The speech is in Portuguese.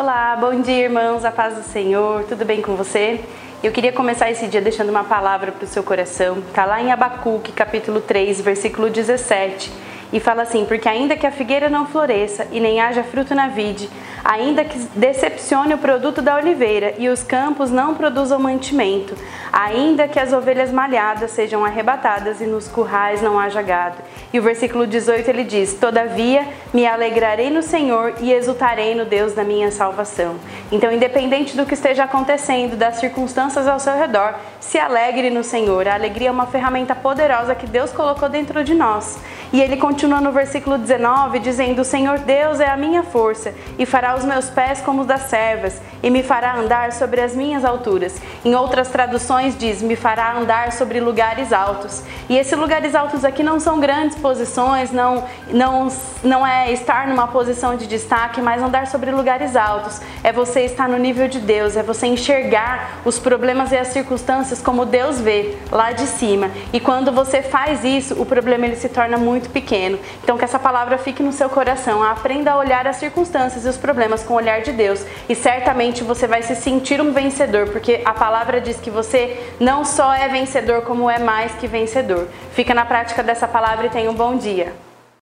Olá, bom dia irmãos, a paz do Senhor, tudo bem com você? Eu queria começar esse dia deixando uma palavra para o seu coração. Está lá em Abacuque, capítulo 3, versículo 17 e fala assim: Porque ainda que a figueira não floresça e nem haja fruto na vide, ainda que decepcione o produto da oliveira e os campos não produzam mantimento, ainda que as ovelhas malhadas sejam arrebatadas e nos currais não haja gado. E o versículo 18 ele diz: Todavia me alegrarei no Senhor e exultarei no Deus da minha salvação. Então, independente do que esteja acontecendo, das circunstâncias ao seu redor, se alegre no Senhor. A alegria é uma ferramenta poderosa que Deus colocou dentro de nós. E ele continua no versículo 19 dizendo: O Senhor Deus é a minha força e fará os meus pés como os das servas e me fará andar sobre as minhas alturas. Em outras traduções diz: Me fará andar sobre lugares altos. E esses lugares altos aqui não são grandes posições, não, não, não é estar numa posição de destaque, mas andar sobre lugares altos. É você estar no nível de Deus, é você enxergar os problemas e as circunstâncias como Deus vê lá de cima. E quando você faz isso, o problema ele se torna muito muito pequeno. Então que essa palavra fique no seu coração. Aprenda a olhar as circunstâncias e os problemas com o olhar de Deus. E certamente você vai se sentir um vencedor, porque a palavra diz que você não só é vencedor, como é mais que vencedor. Fica na prática dessa palavra e tenha um bom dia.